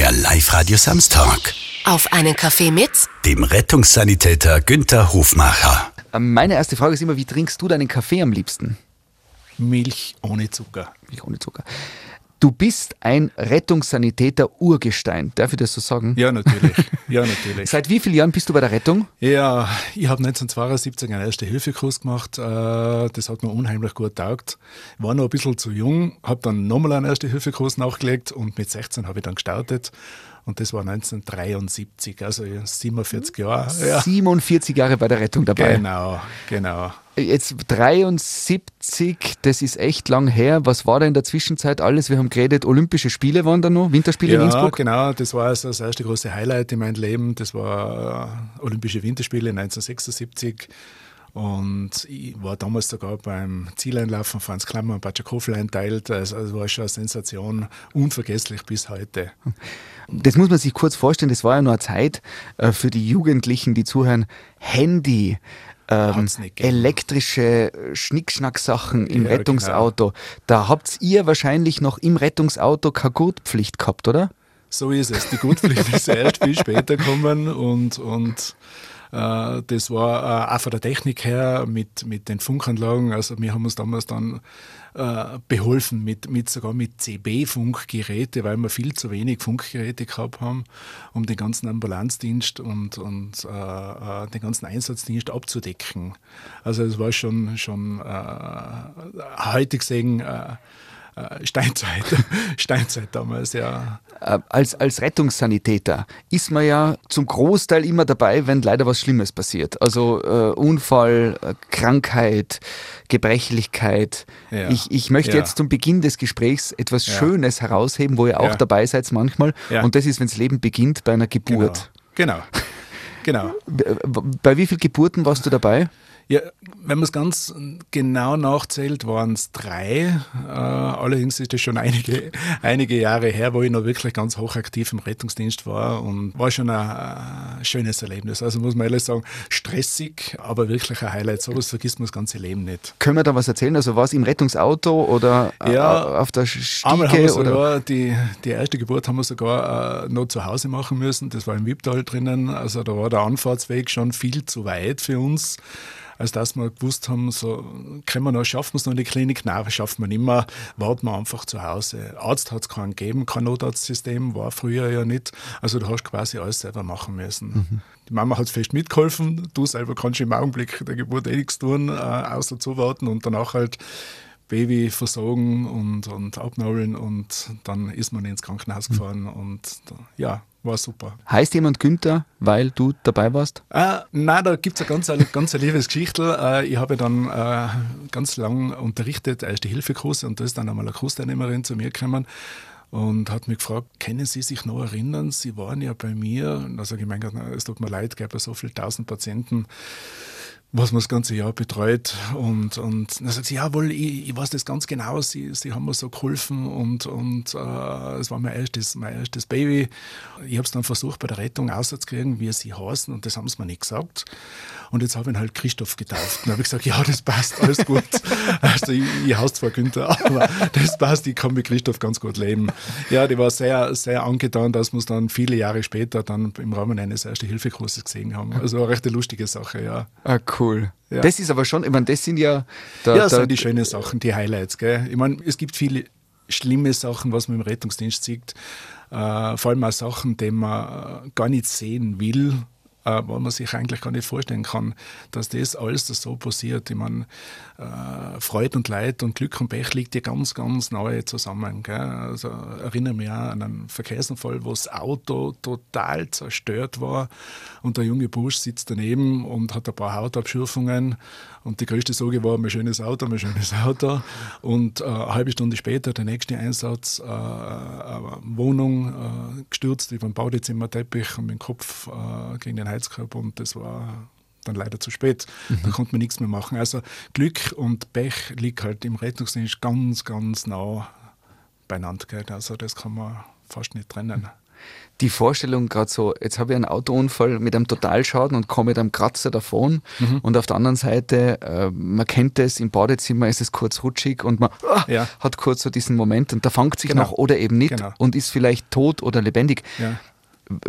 Der Live-Radio Samstag. Auf einen Kaffee mit Dem Rettungssanitäter Günther Hofmacher. Meine erste Frage ist immer, wie trinkst du deinen Kaffee am liebsten? Milch ohne Zucker. Milch ohne Zucker. Du bist ein Rettungssanitäter Urgestein. Darf ich das so sagen? Ja, natürlich. Ja, natürlich. Seit wie vielen Jahren bist du bei der Rettung? Ja, ich habe 1972 einen Erste-Hilfe-Kurs gemacht. Äh, Das hat mir unheimlich gut taugt. War noch ein bisschen zu jung, habe dann nochmal einen Erste-Hilfe-Kurs nachgelegt und mit 16 habe ich dann gestartet. Und das war 1973, also 47 Jahre. Ja, 47 Jahre bei der Rettung dabei. genau, genau. Jetzt 73, das ist echt lang her. Was war da in der Zwischenzeit alles? Wir haben geredet, Olympische Spiele waren da noch, Winterspiele in Ja, Innsbruck. genau, das war also das erste große Highlight in meinem Leben. Das war äh, Olympische Winterspiele 1976. Und ich war damals sogar beim Zieleinlauf von Franz Klammer und Batscher Koflein teilt. Also es war schon eine Sensation, unvergesslich bis heute. Das muss man sich kurz vorstellen, das war ja nur eine Zeit äh, für die Jugendlichen, die zuhören, Handy, ähm, elektrische äh, Schnickschnack-Sachen im Ja, genau. Rettungsauto. Da habt ihr wahrscheinlich noch im Rettungsauto keine Gurtpflicht gehabt, oder? So ist es. Die Gutpflicht ist erst viel später gekommen und, und das war äh, auch von der Technik her mit, mit den Funkanlagen. Also wir haben uns damals dann äh, beholfen mit, mit sogar mit CB-Funkgeräte, weil wir viel zu wenig Funkgeräte gehabt haben, um den ganzen Ambulanzdienst und, und äh, äh, den ganzen Einsatzdienst abzudecken. Also es war schon, schon äh, heute gesehen äh, äh, Steinzeit, Steinzeit damals, ja. Äh, als, als Rettungssanitäter ist man ja zum Großteil immer dabei, wenn leider was Schlimmes passiert. Also äh, Unfall, äh, Krankheit, Gebrechlichkeit. Ja. Ich, ich möchte Ja. jetzt zum Beginn des Gesprächs etwas Ja. Schönes herausheben, wo ihr auch dabei seid manchmal. Und das ist, wenn das Leben beginnt bei einer Geburt. Genau. Genau. B- Bei wie vielen Geburten warst du dabei? Ja, wenn man es ganz genau nachzählt, waren es drei. Äh, allerdings ist das schon einige, einige Jahre her, wo ich noch wirklich ganz hochaktiv im Rettungsdienst war und war schon ein äh, schönes Erlebnis. Also muss man ehrlich sagen, stressig, aber wirklich ein Highlight. Sowas vergisst man das ganze Leben nicht. Können wir da was erzählen? Also war es im Rettungsauto oder äh, Ja, auf der Einmal haben wir Stiege? Oder? sogar, die, die erste Geburt haben wir sogar äh, noch zu Hause machen müssen. Das war im Wiebtal drinnen. Also da war der Anfahrtsweg schon viel zu weit für uns. Als dass wir gewusst haben, so, können wir noch, schaffen wir es noch in die Klinik? Nein, schaffen wir nicht mehr. Warten wir einfach zu Hause. Arzt hat es keinen gegeben, kein Notarztsystem, war früher ja nicht. Also du hast quasi alles selber machen müssen. Die Mama hat fest mitgeholfen. Du selber kannst im Augenblick der Geburt eh nichts tun, äh, außer zuwarten und danach halt Baby versorgen und, und abnabeln und dann ist man ins Krankenhaus gefahren und ja, war super. Heißt jemand Günther, weil du dabei warst? Äh, nein, da gibt es eine ganz, eine ganz eine liebes Geschichte. Äh, ich habe dann äh, ganz lang unterrichtet, Erste-Hilfe-Kurse und da ist dann einmal eine Kursteilnehmerin zu mir gekommen und hat mich gefragt, können Sie sich noch erinnern, Sie waren ja bei mir, und da sage ich, mein Gott, es tut mir leid, gab ja so viele tausend Patienten, was man das ganze Jahr betreut. Und, und dann sagt sie, jawohl, ich, ich weiß das ganz genau, sie, sie haben mir so geholfen und, und äh, es war mein erstes, mein erstes Baby. Ich habe es dann versucht, bei der Rettung auszukriegen, wie sie heißen und das haben sie mir nicht gesagt. Und jetzt habe ich ihn halt Christoph getauft. Und habe ich gesagt, ja, das passt, alles gut. Also ich, ich haus zwar Günther, aber das passt, ich kann mit Christoph ganz gut leben. Ja, die war sehr, sehr angetan, dass wir es dann viele Jahre später dann im Rahmen eines Erste-Hilfe-Kurses gesehen haben. Also eine recht lustige Sache, ja. Ah, cool. Ja. Das ist aber schon, ich meine, das sind ja. Da, Ja, das da, sind die schönen Sachen, die Highlights. Gell? Ich meine, es gibt viele schlimme Sachen, was man im Rettungsdienst sieht. Äh, vor allem auch Sachen, die man äh, gar nicht sehen will, äh, wo man sich eigentlich gar nicht vorstellen kann, dass das alles das so passiert. Ich meine, äh, Freude und Leid und Glück und Pech liegt ja ganz, ganz nahe zusammen. Gell? Also erinnere mich auch an einen Verkehrsunfall, wo das Auto total zerstört war und der junge Bursch sitzt daneben und hat ein paar Hautabschürfungen und die größte Sorge war, mein schönes Auto, mein schönes Auto. Und äh, eine halbe Stunde später, der nächste Einsatz, äh, eine Wohnung äh, gestürzt über den Baudezimmerteppich und mit dem Kopf äh, gegen den Heizkörper und das war dann leider zu spät. Da konnte man nichts mehr machen. Also Glück und Pech liegt halt im Rettungsdienst ganz, ganz nah beieinander. Gell? Also das kann man fast nicht trennen. die Vorstellung gerade so, jetzt habe ich einen Autounfall mit einem Totalschaden und komme mit einem Kratzer davon mhm. und auf der anderen Seite, äh, man kennt es, im Badezimmer ist es kurz rutschig und man äh, ja. hat kurz so diesen Moment und da fängt sich genau. noch oder eben nicht genau. und ist vielleicht tot oder lebendig. Ja.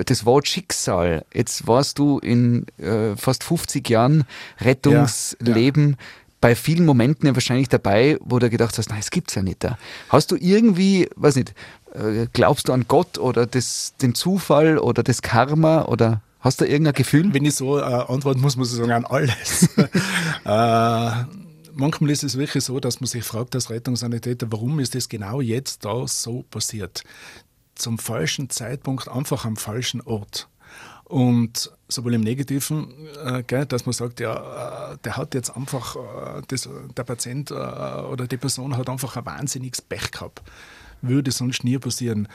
Das Wort Schicksal, jetzt warst du in äh, fast 50 Jahren Rettungsleben ja bei vielen Momenten ja wahrscheinlich dabei, wo du gedacht hast, nein, es gibt's ja nicht da. Hast du irgendwie, weiß nicht, äh, glaubst du an Gott oder das, den Zufall oder das Karma oder hast du irgendein Gefühl? Wenn ich so äh, antworten muss, muss ich sagen, an alles. äh, manchmal ist es wirklich so, dass man sich fragt als Rettungssanitäter, warum ist das genau jetzt da so passiert? Zum falschen Zeitpunkt, einfach am falschen Ort. Und sowohl im Negativen, äh, gell, dass man sagt, ja, äh, der hat jetzt einfach, äh, das, der Patient äh, oder die Person hat einfach ein wahnsinniges Pech gehabt. Würde sonst nie passieren.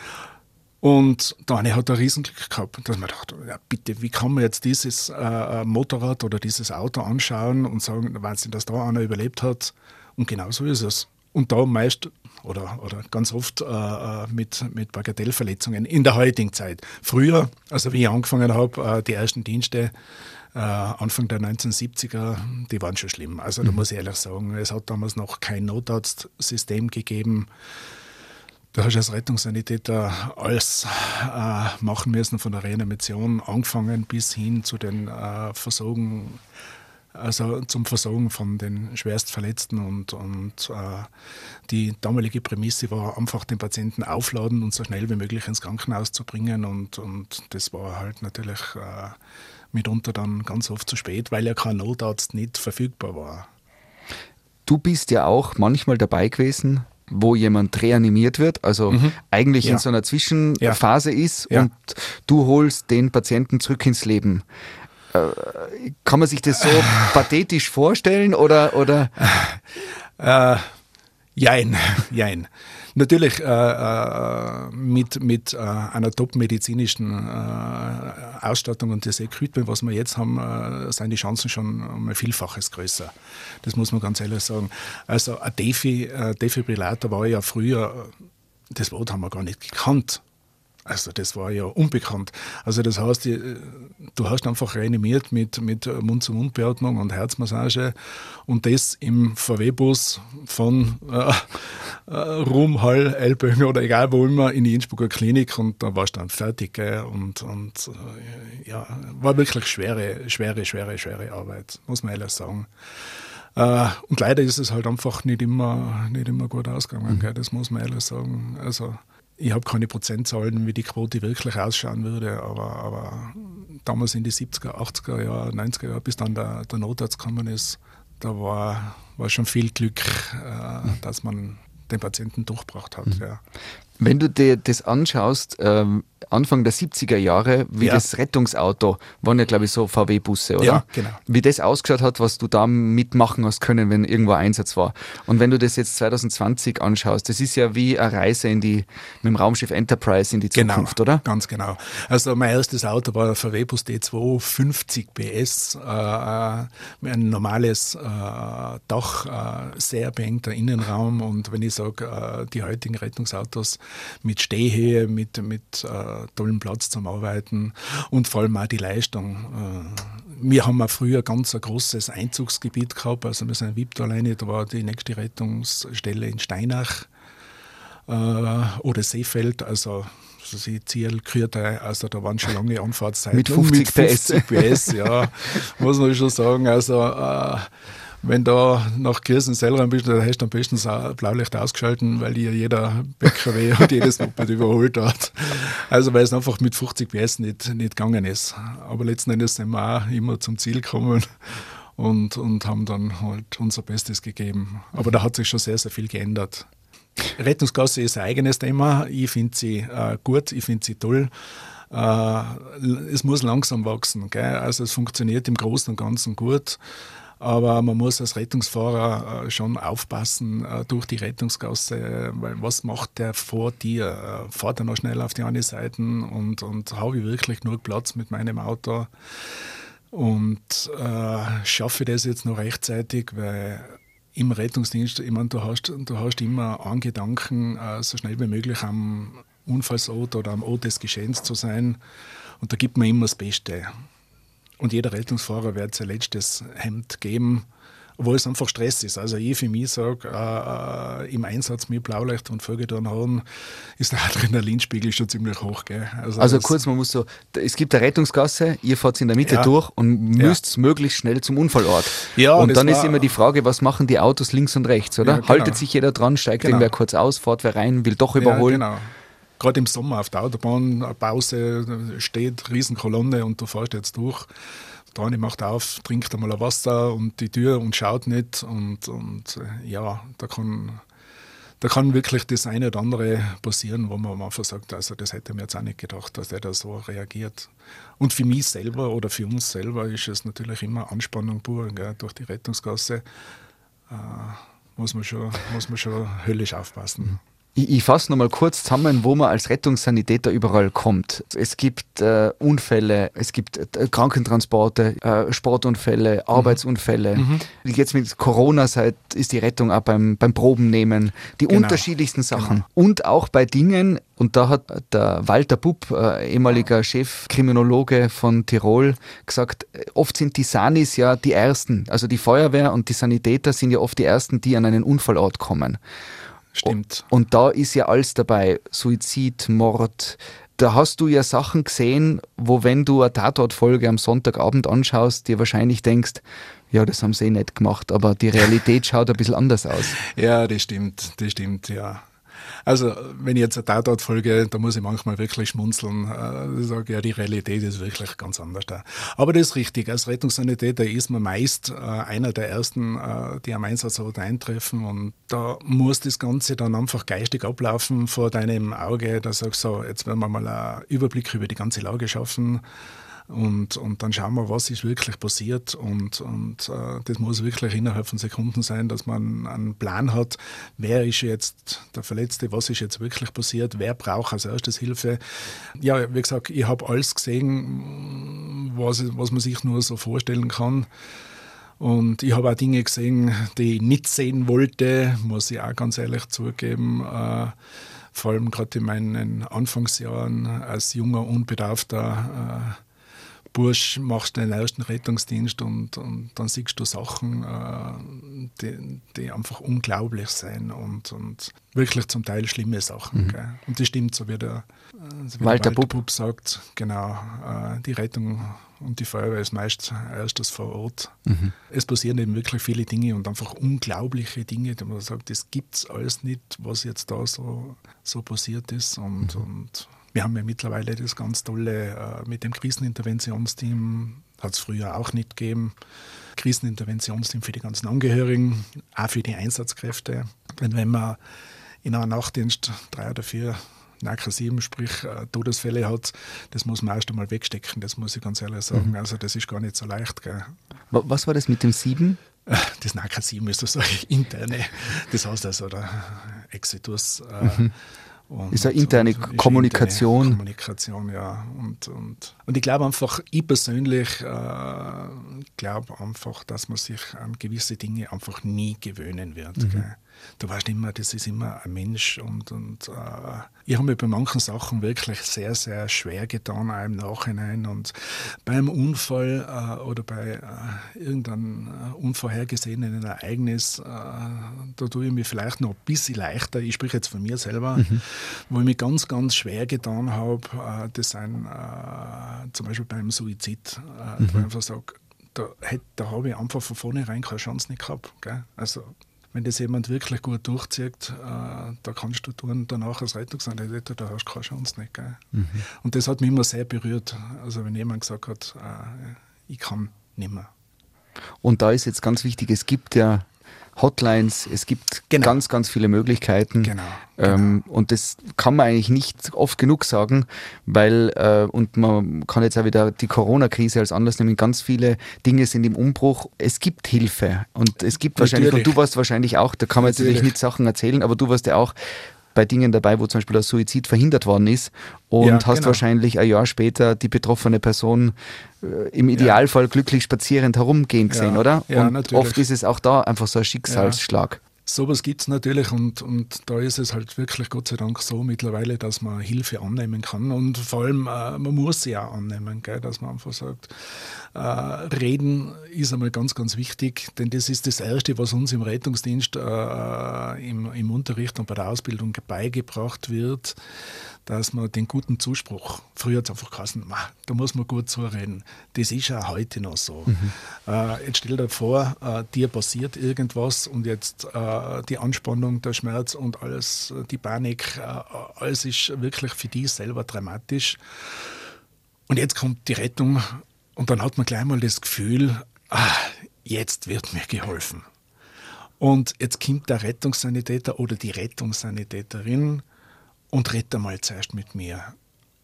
Und der eine hat ein Riesenglück gehabt, dass man dachte, ja bitte, wie kann man jetzt dieses äh, Motorrad oder dieses Auto anschauen und sagen, Wahnsinn, dass da einer überlebt hat. Und genau so ist es. Und da meist oder, oder ganz oft äh, äh, mit, mit Bagatellverletzungen in der heutigen Zeit. Früher, also wie ich angefangen habe, äh, die ersten Dienste, äh, Anfang der 1970er, die waren schon schlimm. Also da mhm. muss ich ehrlich sagen, es hat damals noch kein Notarztsystem gegeben. Da hast du als Rettungssanitäter alles äh, machen müssen, von der Reanimation angefangen bis hin zu den äh, Versorgung also zum Versorgen von den Schwerstverletzten und, und äh, die damalige Prämisse war einfach den Patienten aufladen und so schnell wie möglich ins Krankenhaus zu bringen und, und das war halt natürlich äh, mitunter dann ganz oft zu spät, weil ja kein Notarzt nicht verfügbar war. Du bist ja auch manchmal dabei gewesen, wo jemand reanimiert wird, also mhm. eigentlich ja. in so einer Zwischenphase ja. ist und du holst den Patienten zurück ins Leben. Äh, kann man sich das so pathetisch vorstellen oder? oder? Äh, jein, jein. Natürlich äh, äh, mit, mit äh, einer top-medizinischen äh, Ausstattung und das Equipment, was wir jetzt haben, äh, sind die Chancen schon um ein Vielfaches größer. Das muss man ganz ehrlich sagen. Also ein Defi, Defibrillator war ja früher, das Wort haben wir gar nicht gekannt. Also das war ja unbekannt. Also das heißt, du hast einfach reanimiert mit, mit Mund-zu-Mund-Beatmung und Herzmassage und das im VW-Bus von äh, äh, Rum, Hall, Elbögen oder egal wo immer in die Innsbrucker Klinik und da warst du dann fertig. Gell? Und, und äh, ja, war wirklich schwere, schwere, schwere, schwere Arbeit, muss man ehrlich sagen. Uh, und leider ist es halt einfach nicht immer, nicht immer gut ausgegangen, mhm. das muss man ehrlich sagen. Also ich habe keine Prozentzahlen, wie die Quote wirklich ausschauen würde, aber, aber damals in die 70er, 80er Jahre, 90er Jahre, bis dann der, der Notarzt gekommen ist, da war, war schon viel Glück, äh, dass man den Patienten durchgebracht hat. Mhm. Ja. Wenn du dir das anschaust, ähm, Anfang der 70er Jahre, wie ja. das Rettungsauto, waren ja glaube ich so VW-Busse, oder? Ja, genau. Wie das ausgeschaut hat, was du da mitmachen hast können, wenn irgendwo Einsatz war. Und wenn du das jetzt 2020 anschaust, das ist ja wie eine Reise in die, mit dem Raumschiff Enterprise in die genau, Zukunft, genau, oder? Ganz genau. Also mein erstes Auto war ein VW-Bus D2, 50 PS, äh, ein normales äh, Dach, äh, sehr beengter Innenraum und wenn ich sage, äh, die heutigen Rettungsautos mit Stehhöhe, mit, mit äh, tollem Platz zum Arbeiten und vor allem auch die Leistung. Äh, wir haben auch früher ganz ein großes Einzugsgebiet gehabt, also wir sind in Wipptal alleine, da war die nächste Rettungsstelle in Steinach äh, oder Seefeld, also also Ziel, Kürte, also da waren schon lange Anfahrtszeiten. Mit 50, mit 50 PS. PS, ja, muss man schon sagen. Also äh, wenn du nach Kirchen selber bist, dann hast du am besten das Blaulicht ausgeschalten, weil dir jeder BKW und jedes Moped überholt hat. Also weil es einfach mit 50 PS nicht, nicht gegangen ist. Aber letzten Endes sind wir auch immer zum Ziel gekommen und, und haben dann halt unser Bestes gegeben. Aber da hat sich schon sehr, sehr viel geändert. Rettungsgasse ist ein eigenes Thema. Ich finde sie äh, gut, ich finde sie toll. Äh, es muss langsam wachsen. Gell? Also es funktioniert im Großen und Ganzen gut. Aber man muss als Rettungsfahrer äh, schon aufpassen äh, durch die Rettungsgasse, weil was macht der vor dir? Äh, fahrt er noch schnell auf die eine Seite und, und habe ich wirklich nur Platz mit meinem Auto? Und äh, schaffe ich das jetzt noch rechtzeitig, weil im Rettungsdienst, ich meine, du hast, du hast immer einen Gedanken, so schnell wie möglich am Unfallsort oder am Ort des Geschehens zu sein. Und da gibt man immer das Beste. Und jeder Rettungsfahrer wird sein letztes Hemd geben, obwohl es einfach Stress ist. Also ich für mich sage, äh, äh, im Einsatz mit Blaulicht und Vögeldorn haben, ist der Adrenalinspiegel schon ziemlich hoch. Gell? Also, also kurz, man muss so, es gibt eine Rettungsgasse, ihr fahrt in der Mitte ja. durch und müsst ja. möglichst schnell zum Unfallort. Ja, und dann ist immer die Frage, was machen die Autos links und rechts, oder? Ja, genau. Haltet sich jeder dran, steigt genau. irgendwer kurz aus, fährt wer rein, will doch überholen. Ja, genau gerade im Sommer auf der Autobahn, eine Pause steht, Riesenkolonne und du fährst jetzt durch. Dani macht auf, trinkt einmal ein Wasser und die Tür und schaut nicht. Und, und äh, ja, da kann, da kann wirklich das eine oder andere passieren, wo man einfach sagt, also das hätte mir jetzt auch nicht gedacht, dass der da so reagiert. Und für mich selber oder für uns selber ist es natürlich immer Anspannung pur gell, durch die Rettungsgasse. Äh, muss, man schon, muss man schon höllisch aufpassen. Ich, ich fasse nochmal kurz zusammen, wo man als Rettungssanitäter überall kommt. Es gibt äh, Unfälle, es gibt äh, Krankentransporte, äh, Sportunfälle, mhm. Arbeitsunfälle. Mhm. Jetzt mit Corona seit ist die Rettung auch beim, beim Probennehmen. Die genau. unterschiedlichsten Sachen. Genau. Und auch bei Dingen, und da hat der Walter Bupp, äh, ehemaliger Chefkriminologe von Tirol, gesagt, äh, oft sind die Sanis ja die Ersten. Also die Feuerwehr und die Sanitäter sind ja oft die Ersten, die an einen Unfallort kommen. Stimmt. Und da ist ja alles dabei. Suizid, Mord. Da hast du ja Sachen gesehen, wo wenn du eine Tatortfolge am Sonntagabend anschaust, dir wahrscheinlich denkst, ja, das haben sie eh nicht gemacht, aber die Realität schaut ein bisschen anders aus. Ja, das stimmt, das stimmt, ja. Also, wenn ich jetzt eine Tatort folge, da muss ich manchmal wirklich schmunzeln. Äh, ich sage, ja, die Realität ist wirklich ganz anders da. Aber das ist richtig. Als Rettungssanitäter ist man meist äh, einer der ersten, äh, die am Einsatzort eintreffen. Und da muss das Ganze dann einfach geistig ablaufen vor deinem Auge. Da sagst du so, jetzt werden wir mal einen Überblick über die ganze Lage schaffen. Und, und dann schauen wir, was ist wirklich passiert. Und, und äh, das muss wirklich innerhalb von Sekunden sein, dass man einen Plan hat, wer ist jetzt der Verletzte, was ist jetzt wirklich passiert, wer braucht als erstes Hilfe. Ja, wie gesagt, ich habe alles gesehen, was, was man sich nur so vorstellen kann. Und ich habe auch Dinge gesehen, die ich nicht sehen wollte, muss ich auch ganz ehrlich zugeben. Äh, vor allem gerade in meinen Anfangsjahren als junger, unbedarfter äh, Bursch machst den ersten Rettungsdienst und, und dann siehst du Sachen, äh, die, die, einfach unglaublich sind und, und wirklich zum Teil schlimme Sachen. Mhm. Und das stimmt, so wie der, so wie Walter, Walter Bub sagt, genau, äh, die Rettung und die Feuerwehr ist meist erstes vor Ort. Mhm. Es passieren eben wirklich viele Dinge und einfach unglaubliche Dinge, die man sagt, das gibt es alles nicht, was jetzt da so, so passiert ist. Und, mhm. und wir haben ja mittlerweile das ganz tolle äh, mit dem Kriseninterventionsteam, hat es früher auch nicht gegeben. Kriseninterventionsteam für die ganzen Angehörigen, auch für die Einsatzkräfte. Wenn, wenn man in einem Nachtdienst drei oder vier NACA 7, sprich äh, Todesfälle hat, das muss man erst einmal wegstecken, das muss ich ganz ehrlich sagen. Mhm. Also das ist gar nicht so leicht. Gell. Was war das mit dem 7? Das NACA 7 ist das interne, das heißt also der Exitus. Äh, mhm und, ist eine interne und, Kommunikation. Kommunikation, ja. Und, und, und ich glaube einfach, ich persönlich äh, glaube einfach, dass man sich an gewisse Dinge einfach nie gewöhnen wird. Mhm du weißt immer, das ist immer ein Mensch und, und äh, ich habe mir bei manchen Sachen wirklich sehr, sehr schwer getan, auch im Nachhinein und beim Unfall äh, oder bei äh, irgendeinem äh, unvorhergesehenen Ereignis, äh, da tue ich mir vielleicht noch ein bisschen leichter, ich spreche jetzt von mir selber, mhm. wo ich mich ganz, ganz schwer getan habe, äh, das sind zum Beispiel beim Suizid, mhm. wo ich einfach sage, da, da habe ich einfach von vornherein keine Chance nicht gehabt. Gell? Also wenn das jemand wirklich gut durchzieht, äh, da kannst du tun, danach als Rettungsanleiter, da hast du keine Chance nicht. Mhm. Und das hat mich immer sehr berührt. Also wenn jemand gesagt hat, äh, ich kann nicht mehr. Und da ist jetzt ganz wichtig, es gibt ja Hotlines, es gibt genau. ganz, ganz viele Möglichkeiten. Genau. Ähm, genau. Und das kann man eigentlich nicht oft genug sagen, weil, äh, und man kann jetzt auch wieder die Corona-Krise als Anlass nehmen, ganz viele Dinge sind im Umbruch. Es gibt Hilfe und es gibt wahrscheinlich, Natürlich. und du warst wahrscheinlich auch, da kann man jetzt natürlich nicht Sachen erzählen, aber du warst ja auch bei Dingen dabei, wo zum Beispiel der Suizid verhindert worden ist und ja, hast genau. wahrscheinlich ein Jahr später die betroffene Person äh, im Idealfall ja. glücklich spazierend herumgehen gesehen, ja, oder? und natürlich. oft ist es auch da einfach so ein Schicksalsschlag. Sowas gibt es natürlich und, und da ist es halt wirklich Gott sei Dank so mittlerweile, dass man Hilfe annehmen kann und vor allem äh, man muss sie auch annehmen, gell, dass man einfach sagt, äh, reden ist einmal ganz, ganz wichtig, denn das ist das Erste, was uns im Rettungsdienst äh, im, im Unterricht und bei der Ausbildung beigebracht wird, dass man den guten Zuspruch, früher hat es einfach geheißen, da muss man gut zureden. Das ist ja heute noch so. Mhm. Äh, jetzt stell dir vor, äh, dir passiert irgendwas und jetzt äh, die Anspannung, der Schmerz und alles, die Panik, äh, alles ist wirklich für dich selber dramatisch. Und jetzt kommt die Rettung und dann hat man gleich mal das Gefühl, ah, jetzt wird mir geholfen. Und jetzt kommt der Rettungssanitäter oder die Rettungssanitäterin und rede mal zuerst mit mir.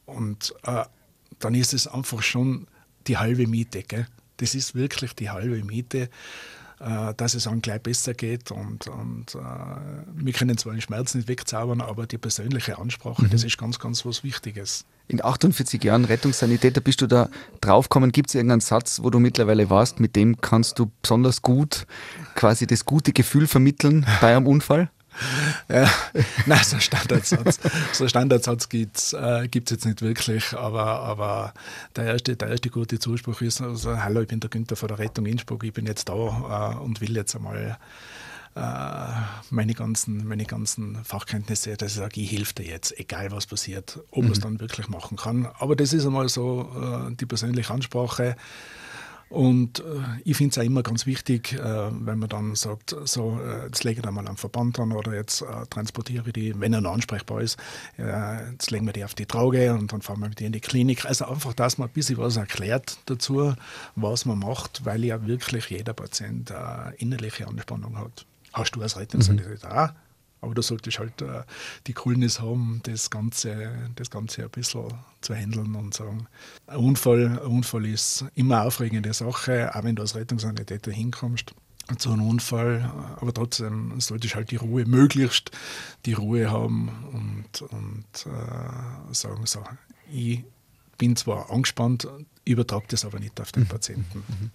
Und äh, dann ist es einfach schon die halbe Miete. Gell? Das ist wirklich die halbe Miete, äh, dass es dann gleich besser geht. Und, und äh, wir können zwar den Schmerz nicht wegzaubern, aber die persönliche Ansprache, mhm. das ist ganz, ganz was Wichtiges. In 48 Jahren Rettungssanitäter bist du da draufgekommen. Gibt es irgendeinen Satz, wo du mittlerweile warst, mit dem kannst du besonders gut quasi das gute Gefühl vermitteln bei einem Unfall? Ja, nein, so einen Standardsatz, so Standardsatz gibt es äh, jetzt nicht wirklich, aber, aber der, erste, der erste gute Zuspruch ist, also, hallo, ich bin der Günther von der Rettung Innsbruck, ich bin jetzt da äh, und will jetzt einmal äh, meine, ganzen, meine ganzen Fachkenntnisse, dass ich sage, ich helfe dir jetzt, egal was passiert, ob mhm. man es dann wirklich machen kann. Aber das ist einmal so äh, die persönliche Ansprache. Und äh, ich finde es auch immer ganz wichtig, äh, wenn man dann sagt, so, äh, jetzt lege ich da mal einen Verband an oder jetzt äh, transportiere ich die, wenn er noch ansprechbar ist, äh, jetzt legen wir die auf die Trauge und dann fahren wir mit die in die Klinik. Also einfach, dass man ein bisschen was erklärt dazu, was man macht, weil ja wirklich jeder Patient äh, innerliche Anspannung hat. Hast du als Rettungssanitäter mhm. auch? Aber da sollte ich halt äh, die Coolness haben, das Ganze, das Ganze ein bisschen zu handeln und sagen, ein Unfall, ein Unfall ist immer eine aufregende Sache, auch wenn du als Rettungssanitäter hinkommst zu einem Unfall, aber trotzdem sollte ich halt die Ruhe, möglichst die Ruhe haben und, und äh, sagen, so, ich bin zwar angespannt, übertrage das aber nicht auf den mhm. Patienten. Mhm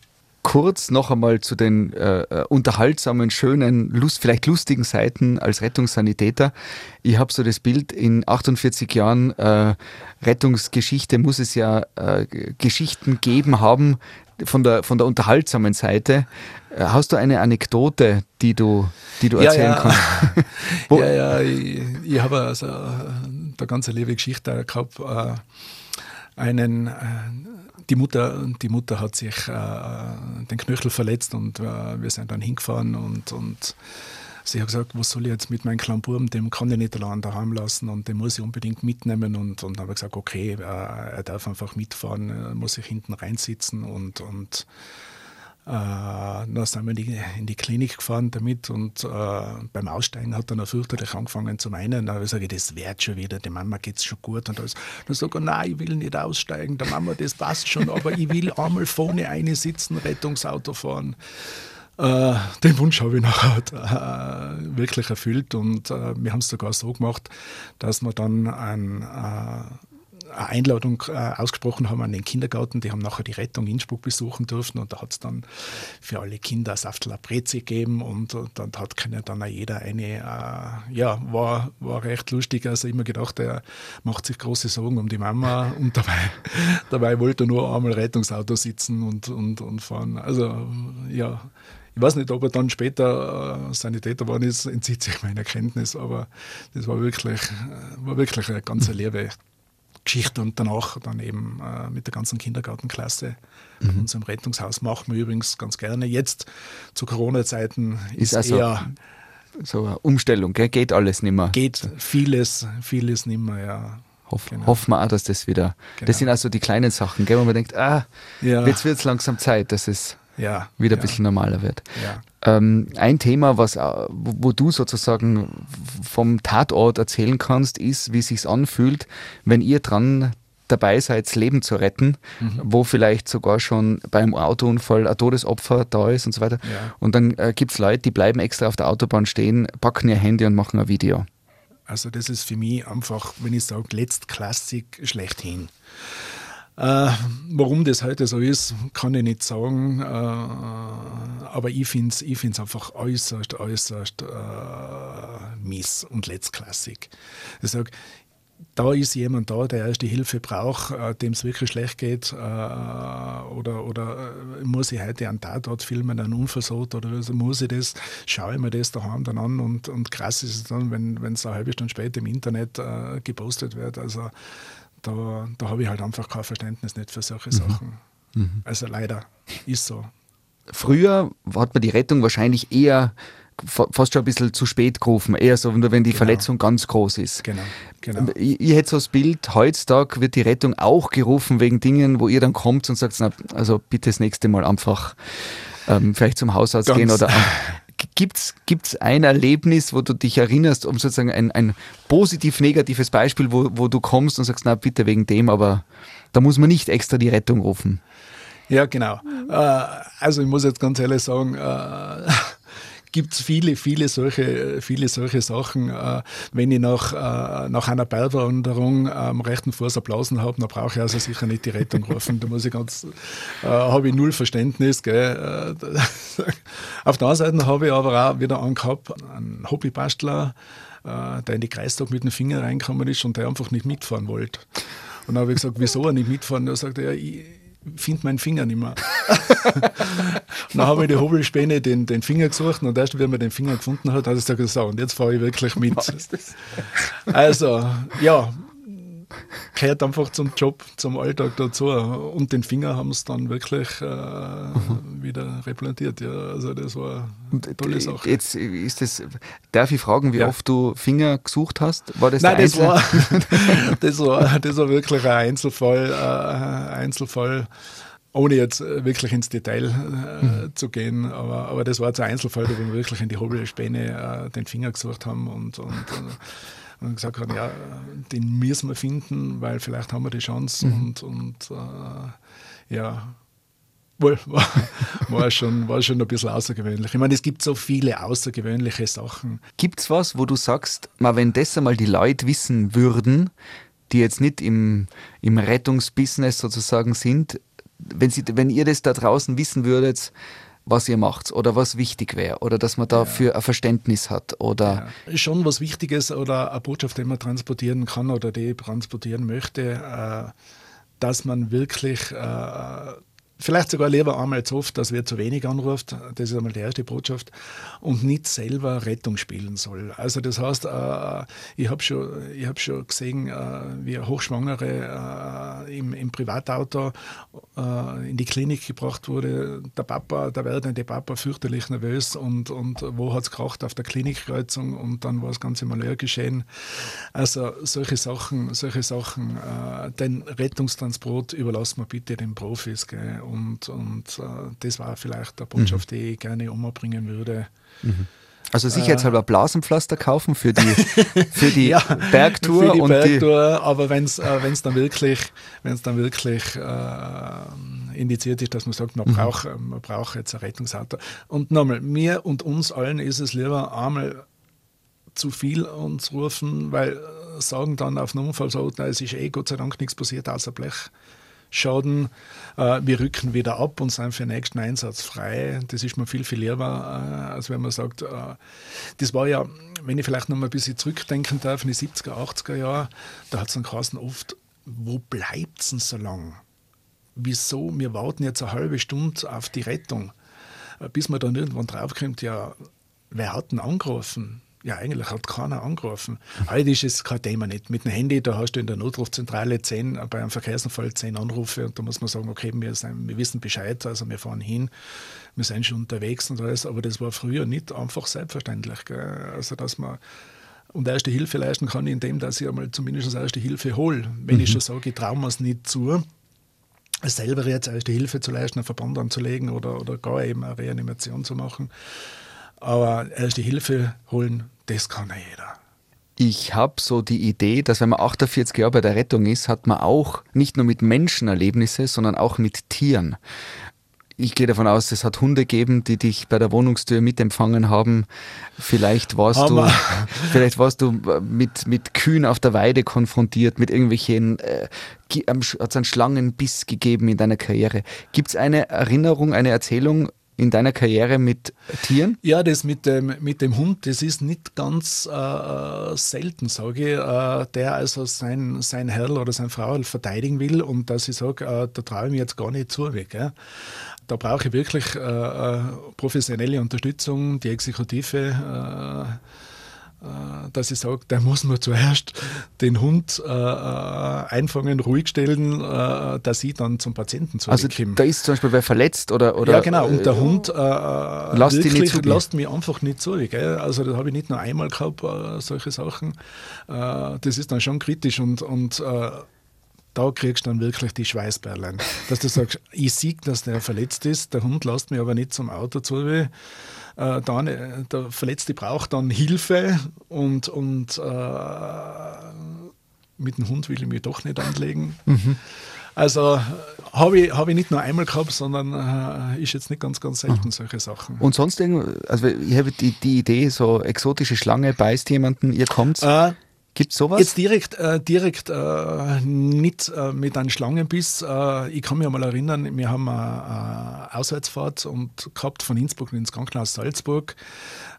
kurz noch einmal zu den äh, äh, unterhaltsamen, schönen, lust, vielleicht lustigen Seiten als Rettungssanitäter. Ich habe so das Bild, in 48 Jahren äh, Rettungsgeschichte muss es ja äh, Geschichten geben haben von der, von der unterhaltsamen Seite. Äh, hast du eine Anekdote, die du, die du erzählen ja, kannst? ja, ja, ich, ich habe also eine ganze liebe Geschichte gehabt. Äh, einen die Mutter, die Mutter hat sich äh, den Knöchel verletzt und äh, wir sind dann hingefahren und, und sie hat gesagt, was soll ich jetzt mit meinem kleinen Buben, dem kann ich nicht allein daheim lassen und den muss ich unbedingt mitnehmen und, und habe gesagt, okay, äh, er darf einfach mitfahren, muss sich hinten reinsitzen und, und äh, dann sind wir in die, in die, Klinik gefahren damit und äh, beim Aussteigen hat er dann fürchterlich angefangen zu meinen. Da sage ich, das wird schon wieder, der Mama geht es schon gut. Und alles. dann sage ich, nein, ich will nicht aussteigen, der Mama, das passt schon, aber ich will einmal vorne eine sitzen, Rettungsauto fahren. Äh, den Wunsch habe ich nachher äh, wirklich erfüllt und äh, wir haben es sogar so gemacht, dass wir dann ein äh, eine Einladung äh, ausgesprochen haben an den Kindergarten. Die haben nachher die Rettung Innsbruck besuchen dürfen und da hat es dann für alle Kinder Saftler Breze gegeben und, und dann hat können dann auch jeder eine, äh, ja, war, war recht lustig. Also immer gedacht, er macht sich große Sorgen um die Mama und dabei, dabei wollte er nur einmal Rettungsauto sitzen und, und, und fahren. Also ja, ich weiß nicht, ob er dann später äh, Sanitäter geworden ist, entzieht sich meiner Kenntnis, aber das war wirklich, äh, war wirklich eine ganz liebe Geschichte und danach dann eben äh, mit der ganzen Kindergartenklasse mhm. in unserem Rettungshaus machen wir übrigens ganz gerne. Jetzt zu Corona-Zeiten ist, ist also eher so eine Umstellung, gell? geht alles nicht mehr. Geht vieles, vieles nicht mehr, ja. Hoff, genau. Hoffen wir auch, dass das wieder. Genau. Das sind also die kleinen Sachen, gell, wo man denkt, ah, ja. jetzt wird es langsam Zeit, dass es ja, wieder ein bisschen normaler wird. Ähm, ein Thema, was, wo du sozusagen vom Tatort erzählen kannst, ist, wie es sich anfühlt, wenn ihr dran dabei seid, Leben zu retten, mhm. wo vielleicht sogar schon beim Autounfall ein Todesopfer da ist und so weiter. Ja. Und dann äh, gibt es Leute, die bleiben extra auf der Autobahn stehen, packen ihr Handy und machen ein Video. Also das ist für mich einfach, wenn ich sage, Letztklassik schlechthin. Äh, warum das heute so ist, kann ich nicht sagen. Äh, aber ich finde es ich einfach äußerst, äußerst äh, mies und letztklassig. Ich sage, da ist jemand da, der erste Hilfe braucht, äh, dem es wirklich schlecht geht, äh, oder, oder äh, muss ich heute einen Tatort filmen, einen Unfall oder also muss ich das, schaue ich mir das daheim dann an und, und krass ist es dann, wenn es eine halbe Stunde später im Internet äh, gepostet wird. Also da, da habe ich halt einfach kein Verständnis nicht für solche mhm. Sachen. Mhm. Also leider ist so. Früher hat man die Rettung wahrscheinlich eher fast schon ein bisschen zu spät gerufen, eher so, wenn die genau. Verletzung ganz groß ist. Genau, genau. Ich, ich hätte so das Bild, heutzutage wird die Rettung auch gerufen wegen Dingen, wo ihr dann kommt und sagt, na, also bitte das nächste Mal einfach ähm, vielleicht zum Hausarzt ganz gehen oder Gibt es ein Erlebnis, wo du dich erinnerst, um sozusagen ein, ein positiv-negatives Beispiel, wo, wo du kommst und sagst, na bitte wegen dem, aber da muss man nicht extra die Rettung rufen? Ja, genau. Äh, also ich muss jetzt ganz ehrlich sagen, äh, gibt es viele, viele solche, viele solche Sachen. Äh, wenn ich nach, äh, nach einer Bergwanderung am rechten Fuß Applausen habe, dann brauche ich also sicher nicht die Rettung rufen. Da muss ich ganz, äh, habe ich null Verständnis. Gell. Auf der anderen Seite habe ich aber auch wieder angehabt, einen Hobbybastler, der in die Kreistag mit dem Finger reingekommen ist und der einfach nicht mitfahren wollte. Und dann habe ich gesagt, wieso er nicht mitfahren? Sagt er, ich, finde meinen Finger nicht mehr. dann habe ich die Hobelspäne den, den Finger gesucht und erst, wenn man den Finger gefunden hat, hat er gesagt, so, und jetzt fahre ich wirklich mit. Also, ja, gehört einfach zum Job, zum Alltag dazu. Und den Finger haben sie dann wirklich äh, mhm. wieder replantiert. Ja, also das war eine tolle Sache. Jetzt ist das, darf ich fragen, wie ja. oft du Finger gesucht hast? War das Nein, das war, das war, das war wirklich ein Einzelfall, äh, Einzelfall ohne jetzt wirklich ins Detail äh, mhm. zu gehen, aber, aber das war zu Einzelfall, wo wir wirklich in die Hobelspäne äh, den Finger gesucht haben und, und äh, und gesagt haben, ja, den müssen wir finden, weil vielleicht haben wir die Chance mhm. und, und äh, ja, war, war, schon, war schon ein bisschen außergewöhnlich. Ich meine, es gibt so viele außergewöhnliche Sachen. Gibt es was, wo du sagst, mal wenn das einmal die Leute wissen würden, die jetzt nicht im, im Rettungsbusiness sozusagen sind, wenn, sie, wenn ihr das da draußen wissen würdet, was ihr macht oder was wichtig wäre oder dass man dafür ja. ein Verständnis hat oder ja. schon was Wichtiges oder eine Botschaft, die man transportieren kann oder die transportieren möchte, äh, dass man wirklich äh, Vielleicht sogar lieber einmal zu oft, dass wer zu wenig anruft. Das ist einmal die erste Botschaft. Und nicht selber Rettung spielen soll. Also das heißt, äh, ich habe schon, hab schon gesehen, äh, wie Hochschwangere äh, im, im Privatauto äh, in die Klinik gebracht wurde. Der Papa, der werdende Papa, fürchterlich nervös und, und wo hat es gekracht auf der Klinikkreuzung und dann war das ganze Malheur geschehen. Also solche Sachen, solche Sachen, äh, den Rettungstransport überlassen wir bitte den Profis. Gell? Und, und äh, das war vielleicht eine Botschaft, mhm. die ich gerne umbringen würde. Mhm. Also sicherheitshalber äh, Blasenpflaster kaufen für die, für die ja, Bergtour. Für die und Bergtour, die aber wenn es äh, dann wirklich, wenn's dann wirklich äh, indiziert ist, dass man sagt, man, mhm. braucht, man braucht jetzt ein Rettungsauto. Und nochmal, mir und uns allen ist es lieber einmal zu viel uns rufen, weil äh, sagen dann auf einen Unfall so, es ist eh Gott sei Dank nichts passiert außer Blech. Schaden. Äh, wir rücken wieder ab und sind für den nächsten Einsatz frei. Das ist mir viel, viel lieber, äh, als wenn man sagt, äh, das war ja, wenn ich vielleicht noch mal ein bisschen zurückdenken darf, in die 70er, 80er Jahre, da hat es dann geheißen oft, wo bleibt es denn so lang? Wieso? Wir warten jetzt eine halbe Stunde auf die Rettung. Bis man dann irgendwann draufkommt, ja, wer hat denn angerufen? Ja, eigentlich hat keiner angerufen. Heute ist es kein Thema nicht. Mit dem Handy, da hast du in der Notrufzentrale zehn, bei einem Verkehrsunfall zehn Anrufe und da muss man sagen, okay, wir, sind, wir wissen Bescheid, also wir fahren hin, wir sind schon unterwegs und alles, aber das war früher nicht einfach selbstverständlich. Gell? Also, dass man und erste Hilfe leisten kann, indem dass ich einmal zumindest erste Hilfe hole. Wenn mhm. ich schon sage, ich traue mir es nicht zu, selber jetzt erste Hilfe zu leisten, einen Verband anzulegen oder, oder gar eben eine Reanimation zu machen. Aber erste Hilfe holen, das kann ja jeder. Ich habe so die Idee, dass wenn man 48 Jahre bei der Rettung ist, hat man auch nicht nur mit Menschen Erlebnisse, sondern auch mit Tieren. ich gehe davon aus, es hat Hunde gegeben, die dich bei der Wohnungstür mitempfangen haben. Vielleicht warst Hammer. du, vielleicht warst du äh, mit, mit Kühen auf der Weide konfrontiert, mit irgendwelchen, äh, hat es einen Schlangenbiss gegeben in deiner Karriere. Gibt es eine Erinnerung, eine Erzählung in deiner Karriere mit Tieren? Ja, das mit dem, mit dem Hund, das ist nicht ganz äh, selten, sage ich, äh, der also sein, sein Herr oder seine Frau verteidigen will und dass ich sage, äh, da traue ich mir jetzt gar nicht zu. Gell? Da brauche ich wirklich äh, äh, professionelle Unterstützung, die Exekutive äh, dass ich sage, der muss mir zuerst den Hund äh, äh einfangen, ruhig stellen, äh, dass ich dann zum Patienten zurückkomme. Also da ist zum Beispiel wer verletzt oder... oder ja genau, und der äh, Hund äh, lasst, wirklich, nicht lasst mich einfach nicht zu. Gell? Also das habe ich nicht nur einmal gehabt, solche Sachen. das ist dann schon kritisch und, und da kriegst du dann wirklich die Schweißperlen. Dass du sagst, ich sehe, dass der verletzt ist, der Hund lässt mich aber nicht zum Auto zu. Äh, dann, äh, der Verletzte braucht dann Hilfe und, und äh, mit dem Hund will ich mich doch nicht anlegen. Mhm. Also habe ich, hab ich nicht nur einmal gehabt, sondern äh, ist jetzt nicht ganz, ganz selten solche Sachen. Und sonst also ich habe die, die Idee, so exotische Schlange beißt jemanden, ihr kommt. Äh, Gibt es sowas? Jetzt direkt, äh, direkt äh, nicht äh, mit einem Schlangenbiss. Äh, ich kann mich einmal erinnern, wir haben eine, Auswärtsfahrt und gehabt von Innsbruck ins Krankenhaus Salzburg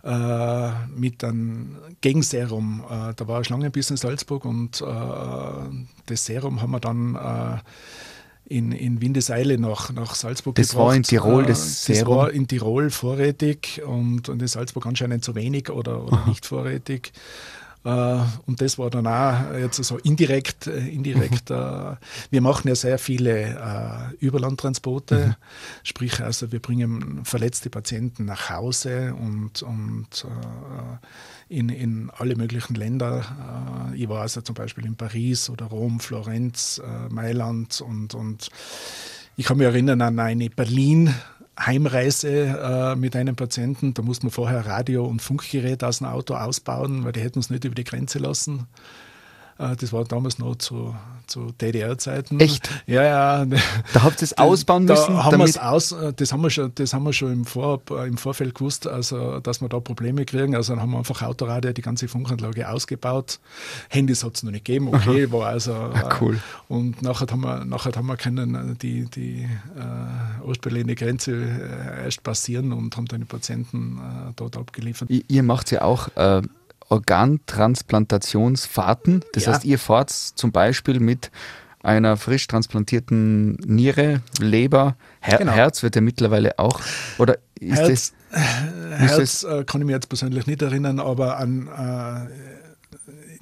äh, mit einem Gegenserum. Äh, da war ein Schlangenbiss in Salzburg und das Serum haben wir dann in, in Windeseile nach, nach Salzburg das gebracht. Das war in Tirol, das Serum? Das war in Tirol vorrätig und, und in Salzburg anscheinend zu wenig oder, oder nicht vorrätig. Äh, und das war dann auch jetzt so indirekt, äh, indirekt. Mhm. wir machen ja sehr viele Überlandtransporte, mhm. sprich also wir bringen verletzte Patienten nach Hause und, und in, in alle möglichen Länder. ich war also zum Beispiel in Paris oder Rom, Florenz, Mailand und, und ich kann mich erinnern an eine Berlin Heimreise äh, mit einem Patienten, da musste man vorher Radio- und Funkgerät aus dem Auto ausbauen, weil die hätten uns nicht über die Grenze lassen. Äh, das war damals noch zu, zu DDR-Zeiten. Echt? Ja, ja. Da habt ihr es ausbauen müssen? Da haben aus, äh, das, haben wir schon, das haben wir schon im, Vor, äh, im Vorfeld gewusst, also, dass wir da Probleme kriegen. Also dann haben wir einfach Autoradio, die ganze Funkanlage ausgebaut. Handys hat es noch nicht gegeben, okay, Aha. war also. Ah, cool. Und nachher haben wir, nachher haben wir können die, die äh, Ostberliner Grenze äh, erst passieren und haben dann die Patienten äh, dort abgeliefert. Ihr macht ja auch Organtransplantationsfahrten. Das ja. heißt, ihr fahrt zum Beispiel mit einer frisch transplantierten Niere, Leber, Her genau. Herz wird ja mittlerweile auch. Oder ist Herz, das, Herz das, äh, kann ich mir jetzt persönlich nicht erinnern, aber an äh,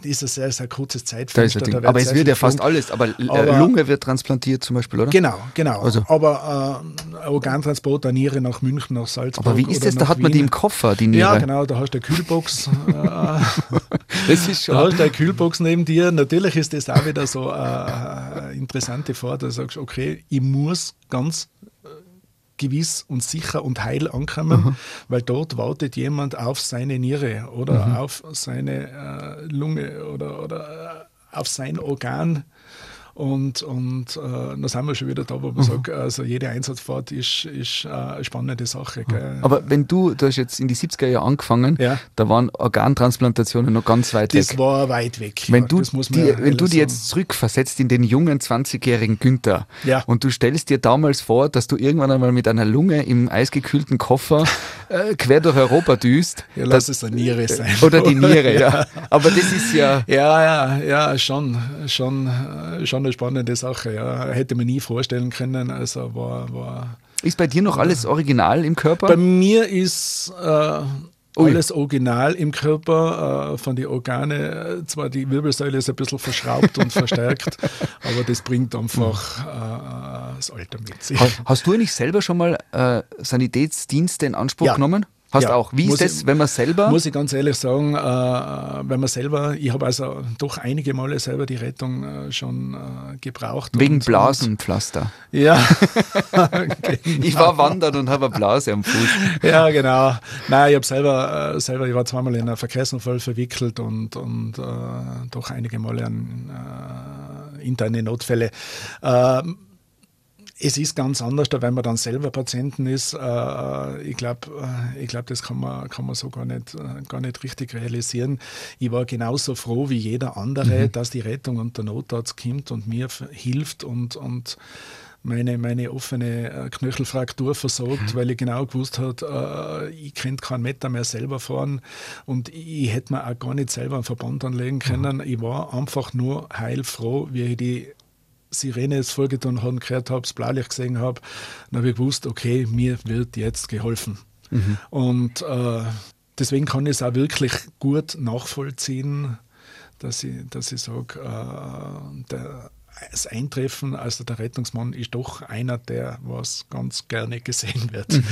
ist ein sehr, sehr kurzes Zeitfenster. Aber es wird ja fast alles, aber, äh, aber, Lunge wird transplantiert zum Beispiel, oder? Genau, genau. Also. Aber äh, Organtransport der Niere nach München, nach Salzburg. Aber wie ist das? Da hat man die im Koffer, die Niere. Ja, genau, da hast du eine Kühlbox. das ist schon. Da hast du eine Kühlbox neben dir. Natürlich ist das auch wieder so eine äh, interessante Fahrt. Da sagst du, okay, ich muss ganz gewiss und sicher und heil ankommen, mhm. weil dort wartet jemand auf seine Niere oder mhm. auf seine äh, Lunge oder, oder äh, auf sein Organ. Und, und äh, dann sind wir schon wieder da, wo man mhm. sagt, also jede Einsatzfahrt ist, ist äh, eine spannende Sache. Gell? Aber wenn du, du hast jetzt in die 70er Jahre angefangen, ja. da waren Organtransplantationen noch ganz weit das weg. Das war weit weg. Wenn ja, du, die, wenn du die jetzt zurückversetzt in den jungen 20-jährigen Günther ja. und du stellst dir damals vor, dass du irgendwann einmal mit einer Lunge im eisgekühlten Koffer äh, quer durch Europa düst. Ja, lass es eine Niere sein. Oder die Niere, ja. Aber das ist ja... Ja, ja, ja, schon, schon, schon eine spannende Sache. Ja. Hätte man nie vorstellen können. Also war, war ist bei dir noch alles original im Körper? Bei mir ist äh, alles original im Körper, äh, von den Organe. Zwar die Wirbelsäule ist ein bisschen verschraubt und verstärkt, aber das bringt einfach äh, das Alter mit sich. Hast du eigentlich selber schon mal äh, Sanitätsdienste in Anspruch ja. genommen? Hast ja, auch. Wie ist das, wenn man selber? Muss ich ganz ehrlich sagen, äh, wenn man selber, ich habe also doch einige Male selber die Rettung äh, schon äh, gebraucht. Wegen Blasenpflaster. Ja. ich war wandern und habe eine Blase am Fuß. Ja, genau. Nein, ich habe selber, äh, selber, ich war zweimal in einen Verkehrsunfall verwickelt und, und äh, doch einige Male an äh, interne Notfälle. Ähm, es ist ganz anders, wenn man dann selber Patienten ist. Äh, ich glaube, äh, ich glaub, das kann man, kann man so gar nicht, äh, gar nicht richtig realisieren. Ich war genauso froh wie jeder andere, mhm. dass die Rettung und der Notarzt kommt und mir hilft und, und meine, meine offene Knöchelfraktur versorgt, mhm. weil ich genau gewusst habe, ich könnte keinen Meter mehr selber fahren und ich hätte mir auch gar nicht selber einen Verband anlegen können. Mhm. Ich war einfach nur heilfroh, wie ich die Sirene jetzt vorgetan haben, gehört habe, das Blaulicht gesehen habe, dann habe ich gewusst, okay, mir wird jetzt geholfen. Mhm. Und äh, deswegen kann ich es auch wirklich gut nachvollziehen, dass ich, dass ich sage, äh, das Eintreffen, also der Rettungsmann ist doch einer, der was ganz gerne gesehen wird. Mhm.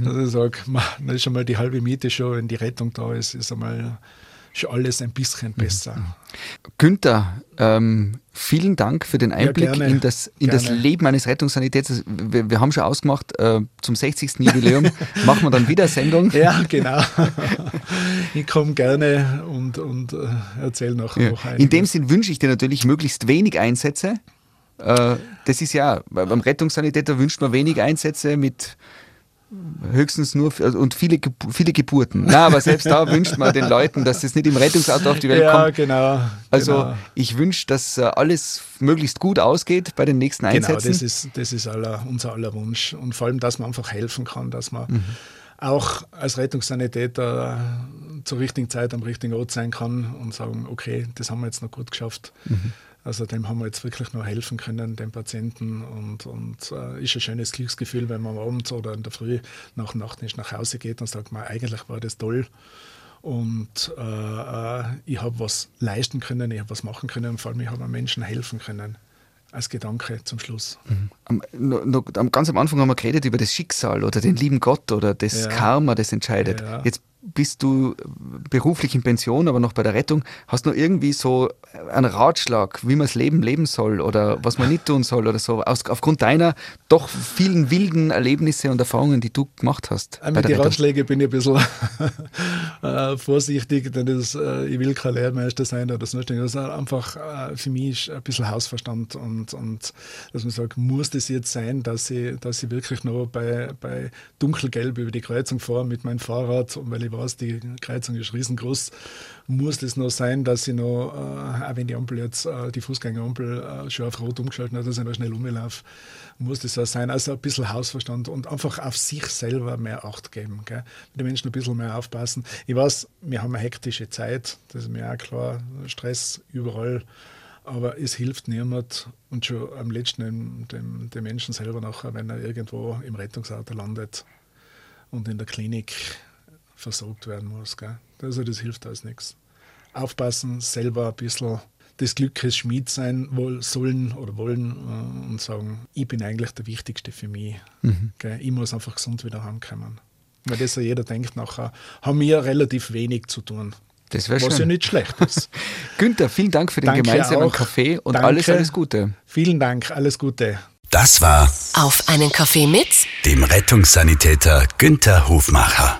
mhm. Dass ich sage, das ist schon mal die halbe Miete schon, wenn die Rettung da ist, ist einmal schon alles ein bisschen besser. Mhm. Günther, ähm, vielen Dank für den Einblick ja, in, das, in das Leben eines Rettungssanitäters. Wir, wir haben schon ausgemacht, äh, zum 60. Jubiläum machen wir dann wieder Sendung. Ja, genau. ich komme gerne und, und äh, erzähle noch, ja. noch In dem Sinn wünsche ich dir natürlich möglichst wenig Einsätze. Äh, das ist ja, beim Rettungssanitäter wünscht man wenig Einsätze mit höchstens nur also, und viele, viele Geburten. Na, aber selbst da wünscht man den Leuten, dass es nicht im Rettungsauto auf die Welt ja, kommt. genau. Also genau. ich wünsche, dass äh, alles möglichst gut ausgeht bei den nächsten Einsätzen. Genau, das ist, das ist aller, unser aller Wunsch. Und vor allem, dass man einfach helfen kann, dass man mhm. Auch als Rettungssanitäter zur richtigen Zeit am richtigen Ort sein kann und sagen, okay, das haben wir jetzt noch gut geschafft. Mhm. Also dem haben wir jetzt wirklich nur helfen können, dem Patienten. Und, und äh, ist ein schönes Glücksgefühl, wenn man abends oder in der Früh nach Nachttisch nach Hause geht und sagt, man, eigentlich war das toll. Und äh, äh ich habe was leisten können, ich habe was machen können und vor allem ich habe Menschen helfen können als Gedanke zum Schluss. Mhm. Am, no, no, ganz am Anfang haben wir geredet über das Schicksal oder den lieben Gott oder das ja. Karma, das entscheidet. Ja. Jetzt bist du beruflich in Pension, aber noch bei der Rettung. Hast du noch irgendwie so einen Ratschlag, wie man das Leben leben soll oder was man nicht tun soll oder so, aus, aufgrund deiner doch vielen wilden Erlebnisse und Erfahrungen, die du gemacht hast? Mit den Ratschlägen bin ich ein bisschen äh, vorsichtig, denn das, äh, ich will kein Lehrmeister sein oder sonst irgendwas. Also einfach äh, für mich ist ein bisschen Hausverstand und, und dass man sagt, muss das jetzt sein, dass ich, dass ich wirklich noch bei, bei dunkelgelb über die Kreuzung fahre mit meinem Fahrrad, weil ich weiß, die Kreuzung ist riesengroß, muss das noch sein, dass ich noch, äh, auch wenn die Ampel jetzt, äh, die Fußgängerampel äh, schon auf Rot umgeschaltet hat, dass ich noch schnell umlaufe, muss das so sein. Also ein bisschen Hausverstand und einfach auf sich selber mehr Acht geben. Gell? Den Menschen ein bisschen mehr aufpassen. Ich weiß, wir haben eine hektische Zeit, das ist mir auch klar, Stress überall aber es hilft niemand und schon am letzten dem, dem Menschen selber nachher, wenn er irgendwo im Rettungsauto landet und in der Klinik versorgt werden muss. Gell? Also das hilft alles nichts. Aufpassen, selber ein bisschen des Glückes Schmied sein sollen oder wollen äh, und sagen, ich bin eigentlich der Wichtigste für mich. Mhm. Ich muss einfach gesund wieder heimkommen. Weil das ja jeder denkt nachher, haben wir relativ wenig zu tun. Das Was schön. ja nicht schlecht ist. Günther, vielen Dank für den Danke gemeinsamen auch. Kaffee und Danke. alles, alles Gute. Vielen Dank, alles Gute. Das war Auf einen Kaffee mit dem Rettungssanitäter Günther Hofmacher.